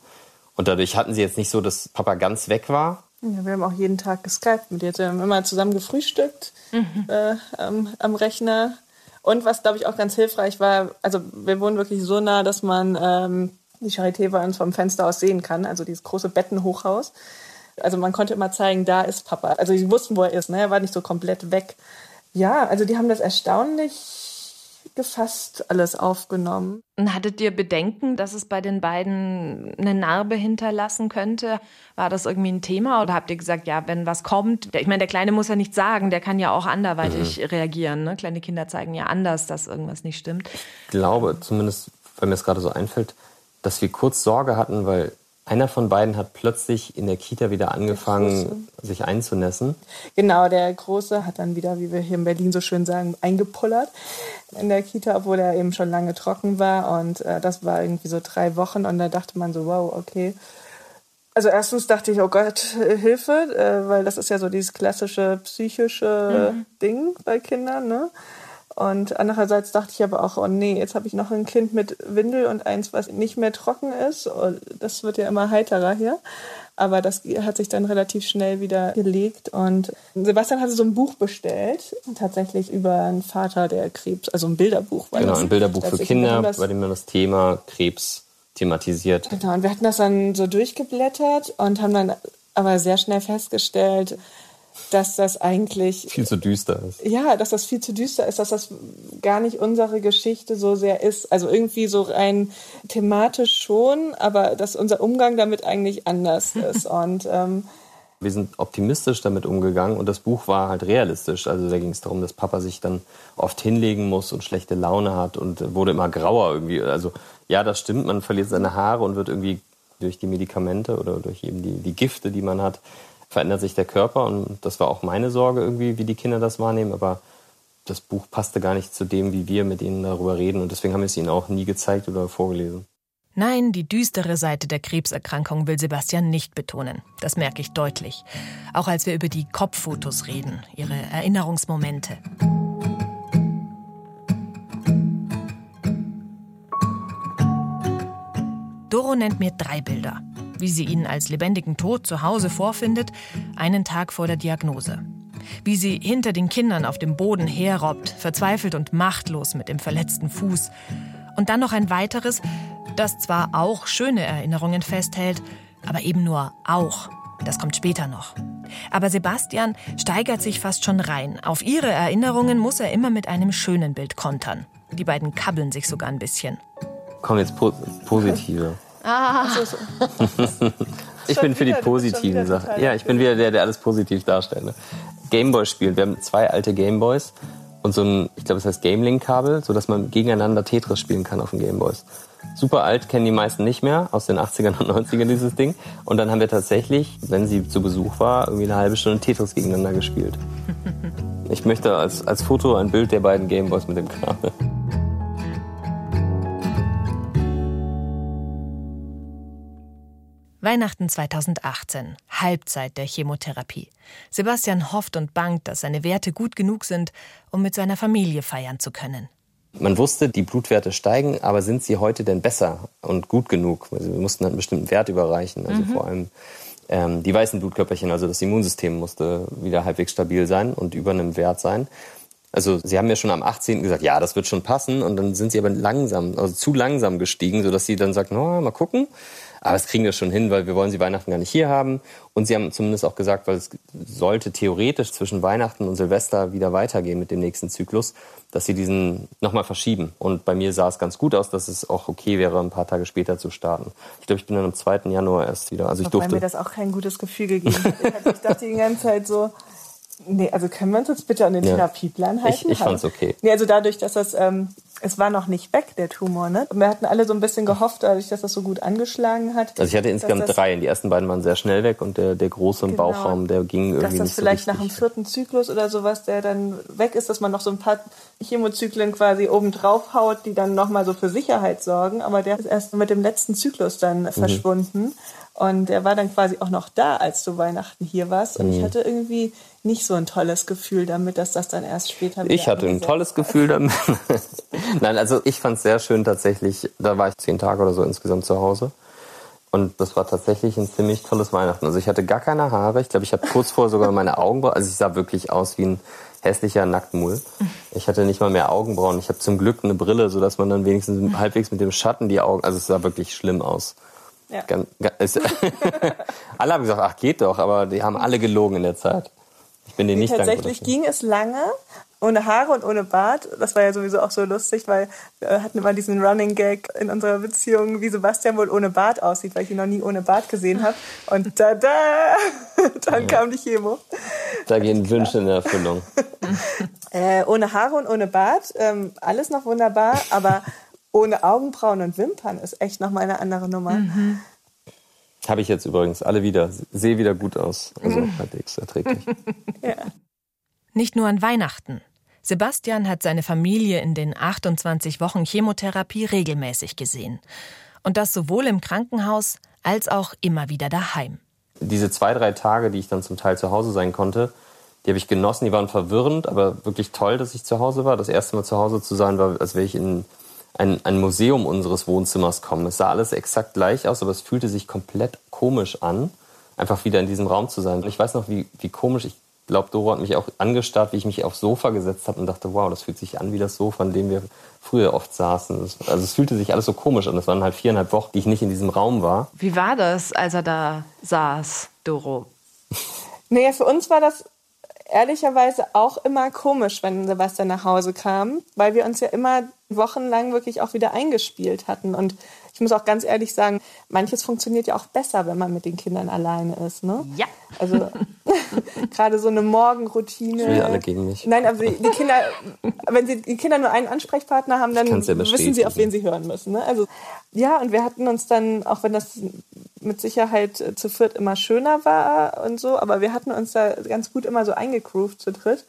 Speaker 1: und dadurch hatten sie jetzt nicht so, dass Papa ganz weg war.
Speaker 2: Ja, wir haben auch jeden Tag geskypt mit ihr. Wir haben immer zusammen gefrühstückt mhm. äh, am, am, Rechner. Und was, glaube ich, auch ganz hilfreich war, also wir wohnen wirklich so nah, dass man ähm, die Charité bei uns vom Fenster aus sehen kann, also dieses große Bettenhochhaus. Also man konnte immer zeigen, da ist Papa. Also sie wussten, wo er ist, ne? er war nicht so komplett weg. Ja, also die haben das erstaunlich gefasst alles aufgenommen.
Speaker 5: Und hattet ihr Bedenken, dass es bei den beiden eine Narbe hinterlassen könnte? War das irgendwie ein Thema oder habt ihr gesagt, ja, wenn was kommt, ich meine, der Kleine muss ja nichts sagen, der kann ja auch anderweitig mhm. reagieren. Ne? Kleine Kinder zeigen ja anders, dass irgendwas nicht stimmt.
Speaker 1: Ich glaube, zumindest, weil mir es gerade so einfällt, dass wir kurz Sorge hatten, weil einer von beiden hat plötzlich in der Kita wieder angefangen, sich einzunässen.
Speaker 2: Genau, der Große hat dann wieder, wie wir hier in Berlin so schön sagen, eingepullert in der Kita, obwohl er eben schon lange trocken war. Und äh, das war irgendwie so drei Wochen. Und da dachte man so, wow, okay. Also erstens dachte ich, oh Gott, Hilfe, äh, weil das ist ja so dieses klassische psychische mhm. Ding bei Kindern. Ne? Und andererseits dachte ich aber auch, oh nee, jetzt habe ich noch ein Kind mit Windel und eins, was nicht mehr trocken ist. Und das wird ja immer heiterer hier. Aber das hat sich dann relativ schnell wieder gelegt. Und Sebastian hatte so ein Buch bestellt, tatsächlich über einen Vater, der Krebs, also ein Bilderbuch.
Speaker 1: Genau, ein Bilderbuch für Kinder, bei dem man das Thema Krebs thematisiert.
Speaker 2: Genau, und wir hatten das dann so durchgeblättert und haben dann aber sehr schnell festgestellt, dass das eigentlich
Speaker 1: viel zu düster ist.
Speaker 2: Ja, dass das viel zu düster ist, dass das gar nicht unsere Geschichte so sehr ist. Also irgendwie so rein thematisch schon, aber dass unser Umgang damit eigentlich anders ist. Und ähm,
Speaker 1: wir sind optimistisch damit umgegangen und das Buch war halt realistisch. Also da ging es darum, dass Papa sich dann oft hinlegen muss und schlechte Laune hat und wurde immer grauer irgendwie. Also ja, das stimmt, man verliert seine Haare und wird irgendwie Durch die Medikamente oder durch eben die, die Gifte, die man hat, verändert sich der Körper. Und das war auch meine Sorge irgendwie, wie die Kinder das wahrnehmen. Aber das Buch passte gar nicht zu dem, wie wir mit ihnen darüber reden. Und deswegen haben wir es ihnen auch nie gezeigt oder vorgelesen.
Speaker 4: Nein, die düstere Seite der Krebserkrankung will Sebastian nicht betonen. Das merke ich deutlich. Auch als wir über die Kopffotos reden, ihre Erinnerungsmomente. Doro nennt mir drei Bilder. Wie sie ihn als lebendigen Tod zu Hause vorfindet, einen Tag vor der Diagnose. Wie sie hinter den Kindern auf dem Boden herrobbt, verzweifelt und machtlos mit dem verletzten Fuß. Und dann noch ein weiteres, das zwar auch schöne Erinnerungen festhält, aber eben nur auch. Das kommt später noch. Aber Sebastian steigert sich fast schon rein. Auf ihre Erinnerungen muss er immer mit einem schönen Bild kontern. Die beiden kabbeln sich sogar ein bisschen.
Speaker 1: Kommen jetzt po positive. Ah. ich bin für die positiven Sachen. Ja, ich bin wieder der, der alles positiv darstellt. Ne? Gameboy spielen. Wir haben zwei alte Gameboys und so ein, ich glaube, es heißt Gamelink-Kabel, sodass man gegeneinander Tetris spielen kann auf den Gameboys. Super alt, kennen die meisten nicht mehr, aus den 80ern und 90ern dieses Ding. Und dann haben wir tatsächlich, wenn sie zu Besuch war, irgendwie eine halbe Stunde Tetris gegeneinander gespielt. Ich möchte als, als Foto ein Bild der beiden Gameboys mit dem Kabel.
Speaker 4: Weihnachten 2018, Halbzeit der Chemotherapie. Sebastian hofft und bangt, dass seine Werte gut genug sind, um mit seiner Familie feiern zu können.
Speaker 1: Man wusste, die Blutwerte steigen, aber sind sie heute denn besser und gut genug? Also wir mussten einen bestimmten Wert überreichen, also mhm. vor allem ähm, die weißen Blutkörperchen, also das Immunsystem musste wieder halbwegs stabil sein und über einem Wert sein. Also sie haben mir schon am 18. gesagt, ja, das wird schon passen und dann sind sie aber langsam, also zu langsam gestiegen, sodass sie dann sagt, no, mal gucken. Aber das kriegen wir schon hin, weil wir wollen sie Weihnachten gar nicht hier haben. Und sie haben zumindest auch gesagt, weil es sollte theoretisch zwischen Weihnachten und Silvester wieder weitergehen mit dem nächsten Zyklus, dass sie diesen nochmal verschieben. Und bei mir sah es ganz gut aus, dass es auch okay wäre, ein paar Tage später zu starten. Ich glaube, ich bin dann am 2. Januar erst wieder. Also ich Wobei durfte.
Speaker 2: mir das auch kein gutes Gefühl gegeben hat. Ich dachte die ganze Zeit so, Nee, also können wir uns jetzt bitte an den ja. Therapieplan halten?
Speaker 1: Ich, ich fand's okay.
Speaker 2: Nee, also dadurch, dass das, ähm, es war noch nicht weg, der Tumor, ne? Und wir hatten alle so ein bisschen gehofft, dadurch, dass das so gut angeschlagen hat.
Speaker 1: Also ich hatte insgesamt drei. Die ersten beiden waren sehr schnell weg und der, der große im genau, Bauchraum, der ging irgendwie
Speaker 2: dass das
Speaker 1: nicht
Speaker 2: vielleicht
Speaker 1: so
Speaker 2: nach dem vierten Zyklus oder sowas, der dann weg ist, dass man noch so ein paar Chemozyklen quasi oben drauf haut, die dann nochmal so für Sicherheit sorgen. Aber der ist erst mit dem letzten Zyklus dann mhm. verschwunden. Und er war dann quasi auch noch da, als du Weihnachten hier warst. Und mhm. ich hatte irgendwie nicht so ein tolles Gefühl damit, dass das dann erst später
Speaker 1: Ich hatte ein tolles Gefühl damit. Nein, also ich fand es sehr schön tatsächlich. Da war ich zehn Tage oder so insgesamt zu Hause. Und das war tatsächlich ein ziemlich tolles Weihnachten. Also ich hatte gar keine Haare. Ich glaube, ich habe kurz vorher sogar meine Augenbrauen. Also ich sah wirklich aus wie ein hässlicher Nacktmull. Ich hatte nicht mal mehr Augenbrauen. Ich habe zum Glück eine Brille, sodass man dann wenigstens halbwegs mit dem Schatten die Augen. Also es sah wirklich schlimm aus. Ja. Ganz, ganz, alle haben gesagt, ach geht doch, aber die haben alle gelogen in der Zeit. Ich bin denen nicht
Speaker 2: Tatsächlich ging es lange, ohne Haare und ohne Bart. Das war ja sowieso auch so lustig, weil wir hatten immer diesen Running Gag in unserer Beziehung, wie Sebastian wohl ohne Bart aussieht, weil ich ihn noch nie ohne Bart gesehen habe. Und da da, dann ja. kam die Chemo.
Speaker 1: Da gehen Wünsche in Erfüllung.
Speaker 2: äh, ohne Haare und ohne Bart, ähm, alles noch wunderbar, aber ohne Augenbrauen und Wimpern ist echt noch mal eine andere Nummer. Mhm.
Speaker 1: Habe ich jetzt übrigens alle wieder. Sehe wieder gut aus. Also mhm. halbwegs erträglich.
Speaker 4: ja. Nicht nur an Weihnachten. Sebastian hat seine Familie in den 28 Wochen Chemotherapie regelmäßig gesehen. Und das sowohl im Krankenhaus als auch immer wieder daheim.
Speaker 1: Diese zwei, drei Tage, die ich dann zum Teil zu Hause sein konnte, die habe ich genossen. Die waren verwirrend, aber wirklich toll, dass ich zu Hause war. Das erste Mal zu Hause zu sein, war, als wäre ich in ein, ein Museum unseres Wohnzimmers kommen. Es sah alles exakt gleich aus, aber es fühlte sich komplett komisch an, einfach wieder in diesem Raum zu sein. Und ich weiß noch, wie, wie komisch, ich glaube, Doro hat mich auch angestarrt, wie ich mich aufs Sofa gesetzt habe und dachte, wow, das fühlt sich an wie das Sofa, an dem wir früher oft saßen. Also es fühlte sich alles so komisch an. Es waren halt viereinhalb Wochen, die ich nicht in diesem Raum war.
Speaker 5: Wie war das, als er da saß, Doro?
Speaker 2: Naja, für uns war das ehrlicherweise auch immer komisch, wenn Sebastian nach Hause kam, weil wir uns ja immer wochenlang wirklich auch wieder eingespielt hatten. Und ich muss auch ganz ehrlich sagen, manches funktioniert ja auch besser, wenn man mit den Kindern alleine ist. Ne?
Speaker 5: Ja.
Speaker 2: Also gerade so eine Morgenroutine.
Speaker 1: Ich will alle gegen mich.
Speaker 2: Nein, aber die Kinder, wenn sie die Kinder nur einen Ansprechpartner haben, dann ja wissen sie, auf wen sie hören müssen. Ne? Also ja, und wir hatten uns dann, auch wenn das mit Sicherheit äh, zu viert immer schöner war und so, aber wir hatten uns da ganz gut immer so eingegroovt zu dritt.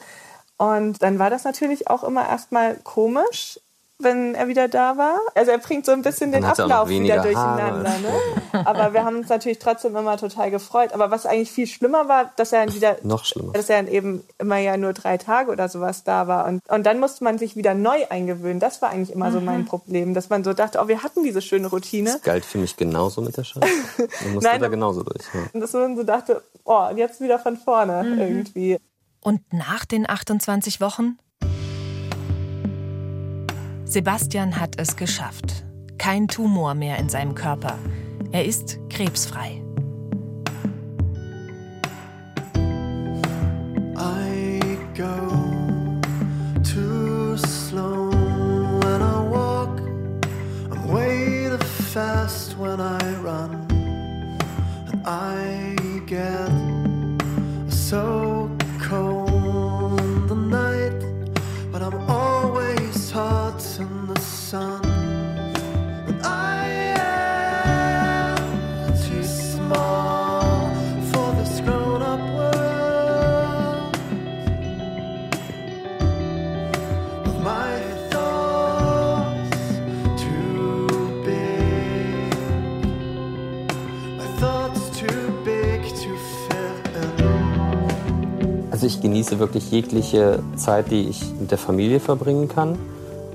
Speaker 2: Und dann war das natürlich auch immer erstmal komisch, wenn er wieder da war. Also er bringt so ein bisschen den Ablauf wieder durcheinander. Ne? Aber wir haben uns natürlich trotzdem immer total gefreut. Aber was eigentlich viel schlimmer war, dass er dann wieder
Speaker 1: noch schlimmer,
Speaker 2: dass er dann eben immer ja nur drei Tage oder sowas da war und und dann musste man sich wieder neu eingewöhnen. Das war eigentlich immer mhm. so mein Problem, dass man so dachte, oh, wir hatten diese schöne Routine. Das
Speaker 1: galt für mich genauso mit der Schule. Man musste Nein, da genauso durch. Ja.
Speaker 2: Und dass man so dachte, oh, jetzt wieder von vorne mhm. irgendwie.
Speaker 4: Und nach den 28 Wochen Sebastian hat es geschafft. Kein Tumor mehr in seinem Körper. Er ist krebsfrei. So sun.
Speaker 1: Also ich genieße wirklich jegliche Zeit, die ich mit der Familie verbringen kann.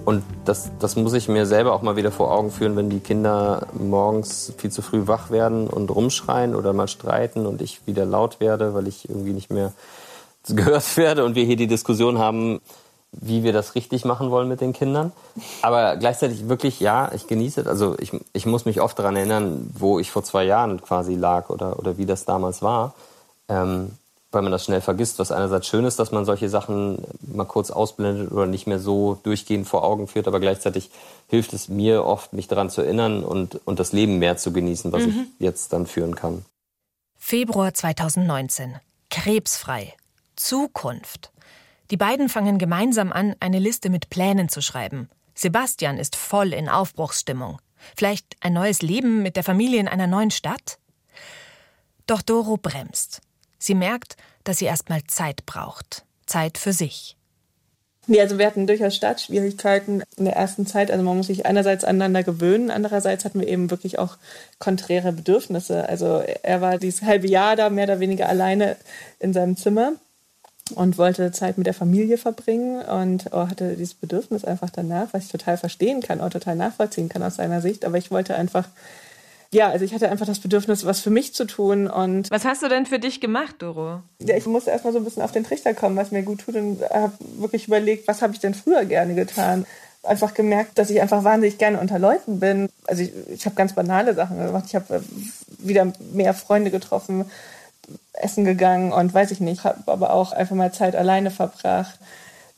Speaker 1: Und das, das muss ich mir selber auch mal wieder vor Augen führen, wenn die Kinder morgens viel zu früh wach werden und rumschreien oder mal streiten und ich wieder laut werde, weil ich irgendwie nicht mehr gehört werde und wir hier die Diskussion haben, wie wir das richtig machen wollen mit den Kindern. Aber gleichzeitig wirklich, ja, ich genieße es. Also ich, ich muss mich oft daran erinnern, wo ich vor zwei Jahren quasi lag oder, oder wie das damals war. Ähm, weil man das schnell vergisst, was einerseits schön ist, dass man solche Sachen mal kurz ausblendet oder nicht mehr so durchgehend vor Augen führt, aber gleichzeitig hilft es mir oft, mich daran zu erinnern und, und das Leben mehr zu genießen, was mhm. ich jetzt dann führen kann.
Speaker 4: Februar 2019. Krebsfrei. Zukunft. Die beiden fangen gemeinsam an, eine Liste mit Plänen zu schreiben. Sebastian ist voll in Aufbruchsstimmung. Vielleicht ein neues Leben mit der Familie in einer neuen Stadt? Doch Doro bremst. Sie merkt, dass sie erstmal Zeit braucht. Zeit für sich.
Speaker 2: Nee, also wir hatten durchaus Startschwierigkeiten in der ersten Zeit. Also man muss sich einerseits aneinander gewöhnen, andererseits hatten wir eben wirklich auch konträre Bedürfnisse. Also er war dieses halbe Jahr da mehr oder weniger alleine in seinem Zimmer und wollte Zeit mit der Familie verbringen und oh, hatte dieses Bedürfnis einfach danach, was ich total verstehen kann, auch total nachvollziehen kann aus seiner Sicht. Aber ich wollte einfach ja, also ich hatte einfach das Bedürfnis, was für mich zu tun. Und
Speaker 5: was hast du denn für dich gemacht, Doro?
Speaker 2: Ja, ich musste erstmal so ein bisschen auf den Trichter kommen, was mir gut tut und habe wirklich überlegt, was habe ich denn früher gerne getan. Einfach gemerkt, dass ich einfach wahnsinnig gerne unter Leuten bin. Also ich, ich habe ganz banale Sachen gemacht. Ich habe äh, wieder mehr Freunde getroffen, essen gegangen und weiß ich nicht, habe aber auch einfach mal Zeit alleine verbracht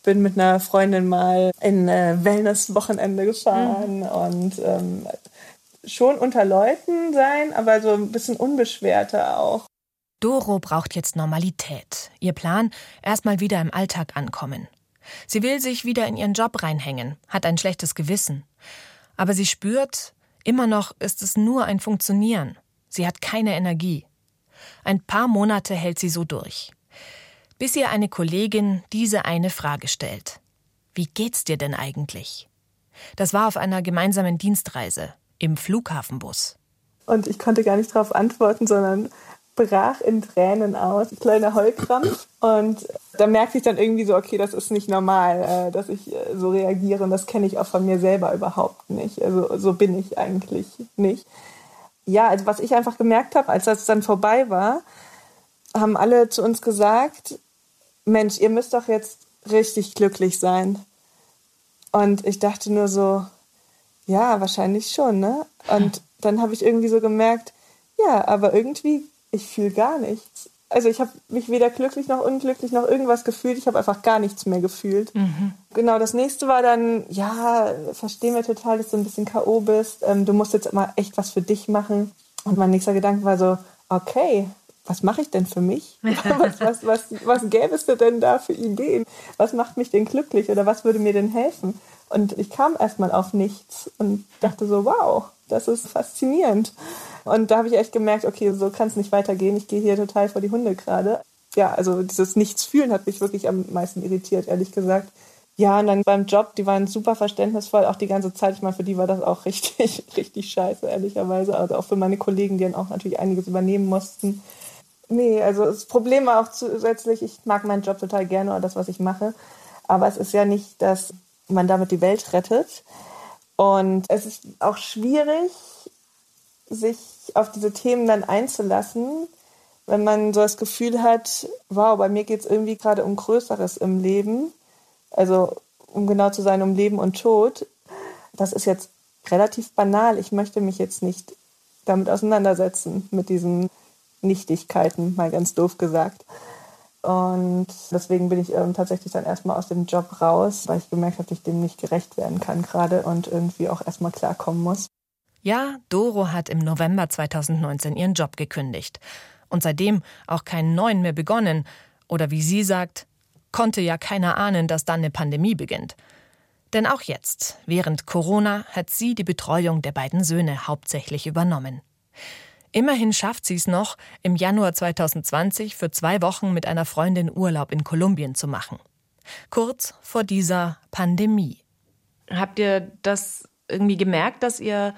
Speaker 2: bin mit einer Freundin mal in äh, Wellness-Wochenende gefahren mhm. und ähm, schon unter Leuten sein, aber so ein bisschen unbeschwerter auch.
Speaker 4: Doro braucht jetzt Normalität. Ihr Plan, erstmal wieder im Alltag ankommen. Sie will sich wieder in ihren Job reinhängen, hat ein schlechtes Gewissen. Aber sie spürt, immer noch ist es nur ein Funktionieren. Sie hat keine Energie. Ein paar Monate hält sie so durch. Bis ihr eine Kollegin diese eine Frage stellt. Wie geht's dir denn eigentlich? Das war auf einer gemeinsamen Dienstreise im Flughafenbus.
Speaker 2: Und ich konnte gar nicht darauf antworten, sondern brach in Tränen aus, kleiner Heulkrampf. Und da merkte ich dann irgendwie so, okay, das ist nicht normal, äh, dass ich äh, so reagiere. Und das kenne ich auch von mir selber überhaupt nicht. Also so bin ich eigentlich nicht. Ja, also was ich einfach gemerkt habe, als das dann vorbei war, haben alle zu uns gesagt, Mensch, ihr müsst doch jetzt richtig glücklich sein. Und ich dachte nur so, ja, wahrscheinlich schon, ne? Und dann habe ich irgendwie so gemerkt, ja, aber irgendwie, ich fühle gar nichts. Also ich habe mich weder glücklich noch unglücklich noch irgendwas gefühlt. Ich habe einfach gar nichts mehr gefühlt. Mhm. Genau, das nächste war dann, ja, verstehen wir total, dass du ein bisschen K.O. bist. Ähm, du musst jetzt immer echt was für dich machen. Und mein nächster Gedanke war so, okay, was mache ich denn für mich? Was, was, was, was gäbe es denn da für Ideen? Was macht mich denn glücklich oder was würde mir denn helfen? Und ich kam erstmal auf nichts und dachte so, wow, das ist faszinierend. Und da habe ich echt gemerkt, okay, so kann es nicht weitergehen. Ich gehe hier total vor die Hunde gerade. Ja, also dieses Nichtsfühlen hat mich wirklich am meisten irritiert, ehrlich gesagt. Ja, und dann beim Job, die waren super verständnisvoll, auch die ganze Zeit. Ich meine, für die war das auch richtig, richtig scheiße, ehrlicherweise. Also auch für meine Kollegen, die dann auch natürlich einiges übernehmen mussten. Nee, also das Problem war auch zusätzlich, ich mag meinen Job total gerne oder das, was ich mache. Aber es ist ja nicht, dass man damit die Welt rettet. Und es ist auch schwierig, sich auf diese Themen dann einzulassen, wenn man so das Gefühl hat, wow, bei mir geht es irgendwie gerade um Größeres im Leben also um genau zu sein, um Leben und Tod. Das ist jetzt relativ banal. Ich möchte mich jetzt nicht damit auseinandersetzen, mit diesen Nichtigkeiten, mal ganz doof gesagt. Und deswegen bin ich ähm, tatsächlich dann erstmal aus dem Job raus, weil ich gemerkt habe, dass ich dem nicht gerecht werden kann gerade und irgendwie auch erstmal klarkommen muss.
Speaker 4: Ja, Doro hat im November 2019 ihren Job gekündigt und seitdem auch keinen neuen mehr begonnen. Oder wie sie sagt, konnte ja keiner ahnen, dass dann eine Pandemie beginnt. Denn auch jetzt, während Corona, hat sie die Betreuung der beiden Söhne hauptsächlich übernommen. Immerhin schafft sie es noch, im Januar 2020 für zwei Wochen mit einer Freundin Urlaub in Kolumbien zu machen. Kurz vor dieser Pandemie.
Speaker 5: Habt ihr das irgendwie gemerkt, dass ihr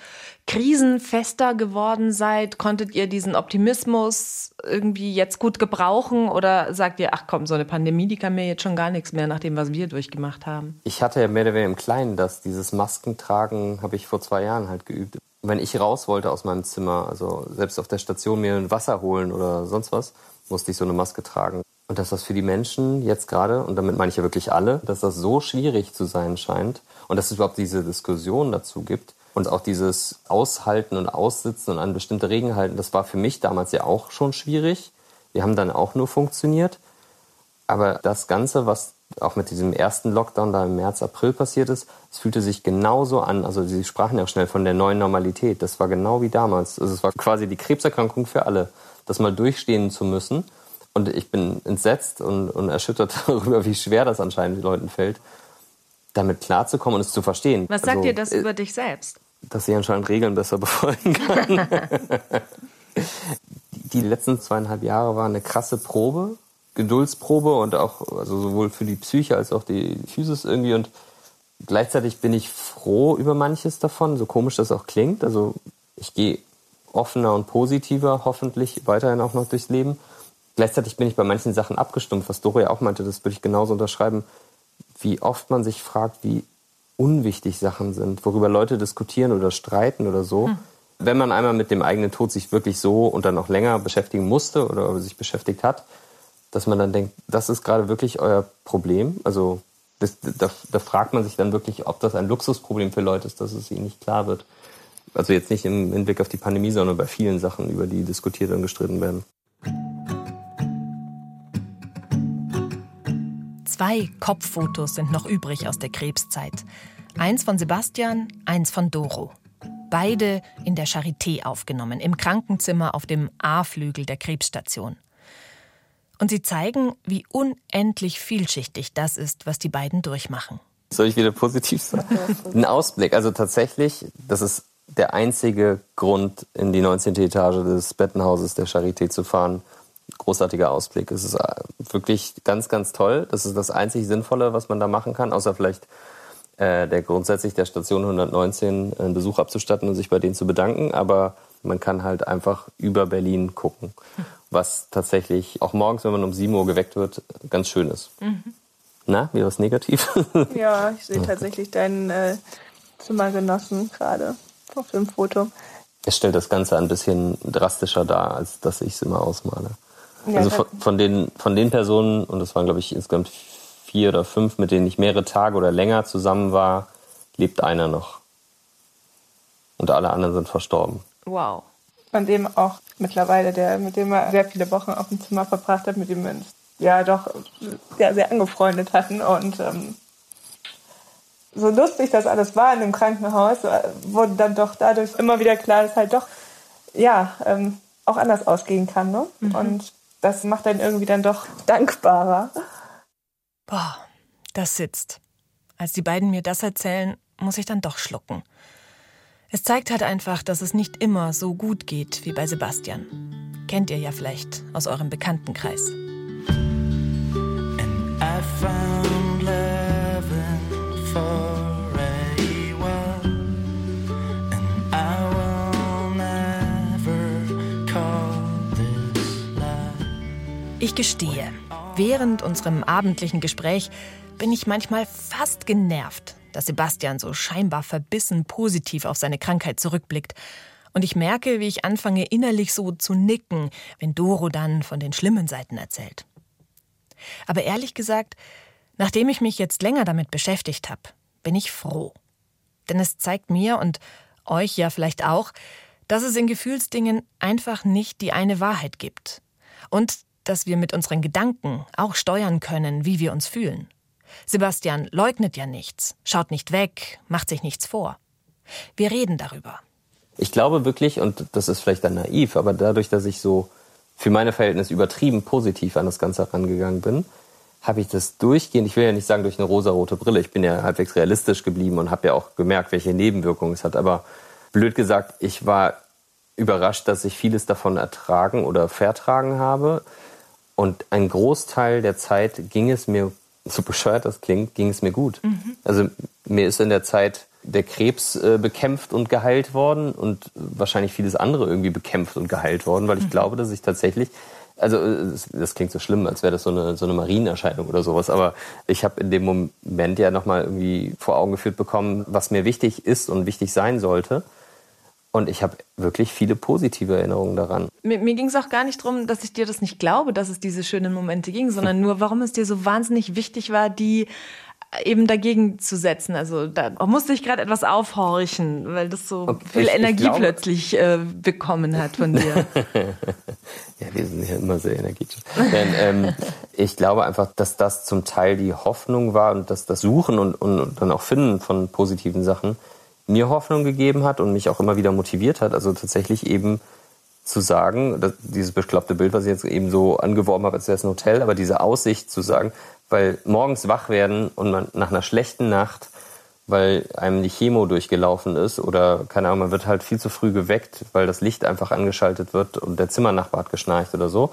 Speaker 5: krisenfester geworden seid? Konntet ihr diesen Optimismus irgendwie jetzt gut gebrauchen oder sagt ihr, ach komm, so eine Pandemie, die kann mir jetzt schon gar nichts mehr nach dem, was wir durchgemacht haben?
Speaker 1: Ich hatte ja mehr oder weniger im Kleinen das, dieses Maskentragen habe ich vor zwei Jahren halt geübt. Wenn ich raus wollte aus meinem Zimmer, also selbst auf der Station mir ein Wasser holen oder sonst was, musste ich so eine Maske tragen. Und dass das für die Menschen jetzt gerade, und damit meine ich ja wirklich alle, dass das so schwierig zu sein scheint und dass es überhaupt diese Diskussion dazu gibt und auch dieses Aushalten und Aussitzen und an bestimmte Regeln halten, das war für mich damals ja auch schon schwierig. Wir haben dann auch nur funktioniert. Aber das Ganze, was auch mit diesem ersten Lockdown da im März, April passiert ist, es fühlte sich genauso an. Also Sie sprachen ja auch schnell von der neuen Normalität. Das war genau wie damals. Also es war quasi die Krebserkrankung für alle, das mal durchstehen zu müssen und ich bin entsetzt und, und erschüttert darüber, wie schwer das anscheinend den Leuten fällt, damit klarzukommen und es zu verstehen.
Speaker 5: Was sagt also, dir das äh, über dich selbst?
Speaker 1: Dass ich anscheinend Regeln besser befolgen kann. die letzten zweieinhalb Jahre waren eine krasse Probe, Geduldsprobe und auch also sowohl für die Psyche als auch die Physis irgendwie und gleichzeitig bin ich froh über manches davon, so komisch das auch klingt. Also ich gehe offener und positiver hoffentlich weiterhin auch noch durchs Leben Gleichzeitig bin ich bei manchen Sachen abgestumpft, was Doro ja auch meinte, das würde ich genauso unterschreiben, wie oft man sich fragt, wie unwichtig Sachen sind, worüber Leute diskutieren oder streiten oder so. Hm. Wenn man einmal mit dem eigenen Tod sich wirklich so und dann auch länger beschäftigen musste oder sich beschäftigt hat, dass man dann denkt, das ist gerade wirklich euer Problem. Also das, da, da, fragt man sich dann wirklich, ob das ein Luxusproblem für Leute ist, dass es ihnen nicht klar wird. Also jetzt nicht im Hinblick auf die Pandemie, sondern bei vielen Sachen, über die diskutiert und gestritten werden.
Speaker 4: Zwei Kopffotos sind noch übrig aus der Krebszeit. Eins von Sebastian, eins von Doro. Beide in der Charité aufgenommen, im Krankenzimmer auf dem A-Flügel der Krebsstation. Und sie zeigen, wie unendlich vielschichtig das ist, was die beiden durchmachen.
Speaker 1: Soll ich wieder positiv sagen? Ein Ausblick. Also tatsächlich, das ist der einzige Grund, in die 19. Etage des Bettenhauses der Charité zu fahren, großartiger Ausblick. Es ist äh, wirklich ganz, ganz toll. Das ist das einzig Sinnvolle, was man da machen kann, außer vielleicht äh, der grundsätzlich der Station 119 einen Besuch abzustatten und sich bei denen zu bedanken. Aber man kann halt einfach über Berlin gucken, was tatsächlich auch morgens, wenn man um 7 Uhr geweckt wird, ganz schön ist. Mhm. Na, wie was negativ?
Speaker 2: ja, ich sehe tatsächlich deinen äh, Zimmergenossen gerade auf dem Foto.
Speaker 1: Es stellt das Ganze ein bisschen drastischer dar, als dass ich es immer ausmale. Ja, also von, von, den, von den Personen, und das waren glaube ich insgesamt vier oder fünf, mit denen ich mehrere Tage oder länger zusammen war, lebt einer noch. Und alle anderen sind verstorben.
Speaker 5: Wow.
Speaker 2: Von dem auch mittlerweile, der, mit dem wir sehr viele Wochen auf dem Zimmer verbracht hat, mit dem wir uns ja doch sehr, sehr angefreundet hatten. Und ähm, so lustig das alles war in dem Krankenhaus, äh, wurde dann doch dadurch immer wieder klar, dass halt doch, ja, ähm, auch anders ausgehen kann. Ne? Mhm. Und das macht dann irgendwie dann doch dankbarer.
Speaker 4: Boah, das sitzt. Als die beiden mir das erzählen, muss ich dann doch schlucken. Es zeigt halt einfach, dass es nicht immer so gut geht wie bei Sebastian. Kennt ihr ja vielleicht aus eurem Bekanntenkreis. And I found Ich gestehe, während unserem abendlichen Gespräch bin ich manchmal fast genervt, dass Sebastian so scheinbar verbissen positiv auf seine Krankheit zurückblickt. Und ich merke, wie ich anfange innerlich so zu nicken, wenn Doro dann von den schlimmen Seiten erzählt. Aber ehrlich gesagt, nachdem ich mich jetzt länger damit beschäftigt habe, bin ich froh. Denn es zeigt mir und euch ja vielleicht auch, dass es in Gefühlsdingen einfach nicht die eine Wahrheit gibt. Und dass wir mit unseren Gedanken auch steuern können, wie wir uns fühlen. Sebastian leugnet ja nichts, schaut nicht weg, macht sich nichts vor. Wir reden darüber.
Speaker 1: Ich glaube wirklich, und das ist vielleicht dann naiv, aber dadurch, dass ich so für meine Verhältnisse übertrieben positiv an das Ganze herangegangen bin, habe ich das durchgehend, ich will ja nicht sagen durch eine rosarote Brille, ich bin ja halbwegs realistisch geblieben und habe ja auch gemerkt, welche Nebenwirkungen es hat, aber blöd gesagt, ich war überrascht, dass ich vieles davon ertragen oder vertragen habe. Und ein Großteil der Zeit ging es mir, so bescheuert das klingt, ging es mir gut. Mhm. Also mir ist in der Zeit der Krebs äh, bekämpft und geheilt worden und wahrscheinlich vieles andere irgendwie bekämpft und geheilt worden, weil ich mhm. glaube, dass ich tatsächlich, also das, das klingt so schlimm, als wäre das so eine, so eine Marienerscheinung oder sowas, aber ich habe in dem Moment ja nochmal irgendwie vor Augen geführt bekommen, was mir wichtig ist und wichtig sein sollte. Und ich habe wirklich viele positive Erinnerungen daran.
Speaker 4: Mir, mir ging es auch gar nicht darum, dass ich dir das nicht glaube, dass es diese schönen Momente ging, sondern nur, warum es dir so wahnsinnig wichtig war, die eben dagegen zu setzen. Also da musste ich gerade etwas aufhorchen, weil das so okay, viel ich, Energie ich glaube, plötzlich äh, bekommen hat von dir.
Speaker 1: ja, wir sind ja immer sehr energetisch. Denn, ähm, ich glaube einfach, dass das zum Teil die Hoffnung war und dass das Suchen und, und, und dann auch Finden von positiven Sachen mir Hoffnung gegeben hat und mich auch immer wieder motiviert hat. Also tatsächlich eben zu sagen, dieses bekloppte Bild, was ich jetzt eben so angeworben habe, als wäre es ein Hotel, aber diese Aussicht zu sagen, weil morgens wach werden und man nach einer schlechten Nacht, weil einem die Chemo durchgelaufen ist oder keine Ahnung, man wird halt viel zu früh geweckt, weil das Licht einfach angeschaltet wird und der Zimmernachbar hat geschnarcht oder so,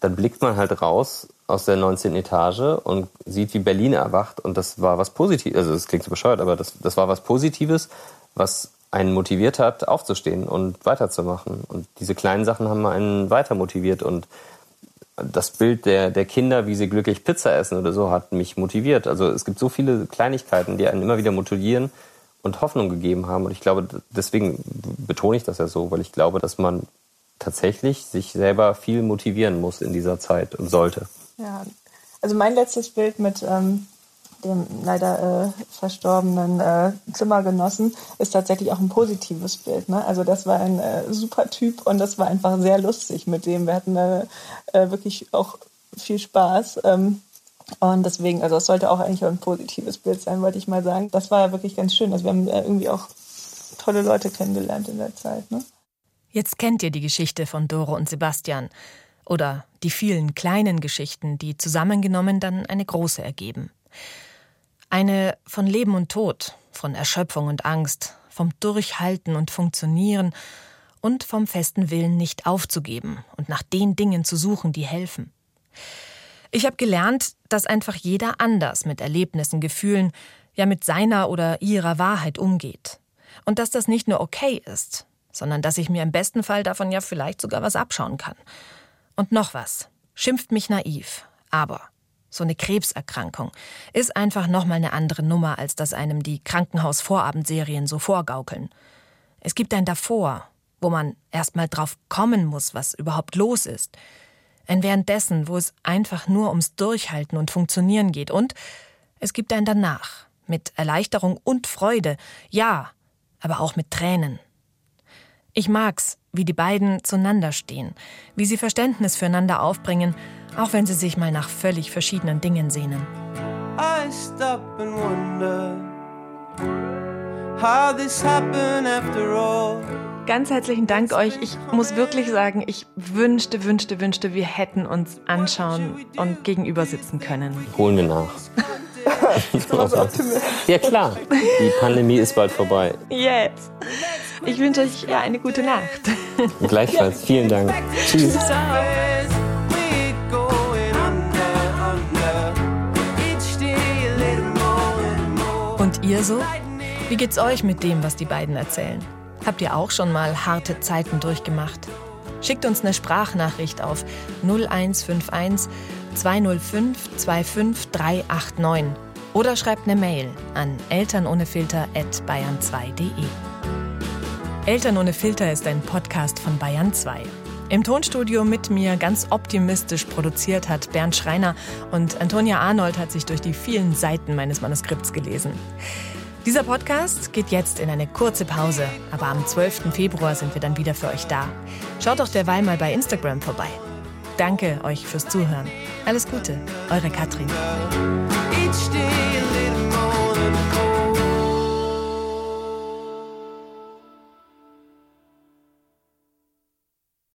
Speaker 1: dann blickt man halt raus aus der 19. Etage und sieht, wie Berlin erwacht. Und das war was Positives. Also, das klingt so bescheuert, aber das, das war was Positives, was einen motiviert hat, aufzustehen und weiterzumachen. Und diese kleinen Sachen haben einen weiter motiviert. Und das Bild der, der Kinder, wie sie glücklich Pizza essen oder so, hat mich motiviert. Also, es gibt so viele Kleinigkeiten, die einen immer wieder motivieren und Hoffnung gegeben haben. Und ich glaube, deswegen betone ich das ja so, weil ich glaube, dass man tatsächlich sich selber viel motivieren muss in dieser Zeit und sollte.
Speaker 2: Ja, also mein letztes Bild mit ähm, dem leider äh, verstorbenen äh, Zimmergenossen ist tatsächlich auch ein positives Bild. Ne? Also das war ein äh, super Typ und das war einfach sehr lustig mit dem. Wir hatten äh, äh, wirklich auch viel Spaß. Ähm, und deswegen, also es sollte auch eigentlich ein positives Bild sein, wollte ich mal sagen. Das war wirklich ganz schön. Also wir haben äh, irgendwie auch tolle Leute kennengelernt in der Zeit. Ne?
Speaker 4: Jetzt kennt ihr die Geschichte von Doro und Sebastian oder die vielen kleinen Geschichten, die zusammengenommen dann eine große ergeben. Eine von Leben und Tod, von Erschöpfung und Angst, vom Durchhalten und Funktionieren und vom festen Willen nicht aufzugeben und nach den Dingen zu suchen, die helfen. Ich habe gelernt, dass einfach jeder anders mit Erlebnissen, Gefühlen, ja mit seiner oder ihrer Wahrheit umgeht. Und dass das nicht nur okay ist, sondern dass ich mir im besten Fall davon ja vielleicht sogar was abschauen kann. Und noch was. Schimpft mich naiv. Aber so eine Krebserkrankung ist einfach nochmal eine andere Nummer, als dass einem die Krankenhausvorabendserien so vorgaukeln. Es gibt ein davor, wo man erstmal drauf kommen muss, was überhaupt los ist. Ein währenddessen, wo es einfach nur ums Durchhalten und Funktionieren geht. Und es gibt ein danach, mit Erleichterung und Freude, ja, aber auch mit Tränen. Ich mag's, wie die beiden zueinander stehen, wie sie Verständnis füreinander aufbringen, auch wenn sie sich mal nach völlig verschiedenen Dingen sehnen. I stop and wonder how this happened after all. Ganz herzlichen Dank euch. Ich muss wirklich sagen, ich wünschte, wünschte, wünschte, wir hätten uns anschauen und gegenüber sitzen können.
Speaker 1: Holen wir nach. ja klar, die Pandemie ist bald vorbei.
Speaker 4: Yes. Ich wünsche euch ja eine gute Nacht.
Speaker 1: Gleichfalls. Vielen Dank. Tschüss.
Speaker 4: Ciao. Und ihr so? Wie geht's euch mit dem, was die beiden erzählen? Habt ihr auch schon mal harte Zeiten durchgemacht? Schickt uns eine Sprachnachricht auf 0151 205 25389 oder schreibt eine Mail an elternohnefilter@bayern2.de. Eltern ohne Filter ist ein Podcast von Bayern 2. Im Tonstudio mit mir ganz optimistisch produziert hat Bernd Schreiner und Antonia Arnold hat sich durch die vielen Seiten meines Manuskripts gelesen. Dieser Podcast geht jetzt in eine kurze Pause, aber am 12. Februar sind wir dann wieder für euch da. Schaut doch derweil mal bei Instagram vorbei. Danke euch fürs Zuhören. Alles Gute, eure Katrin.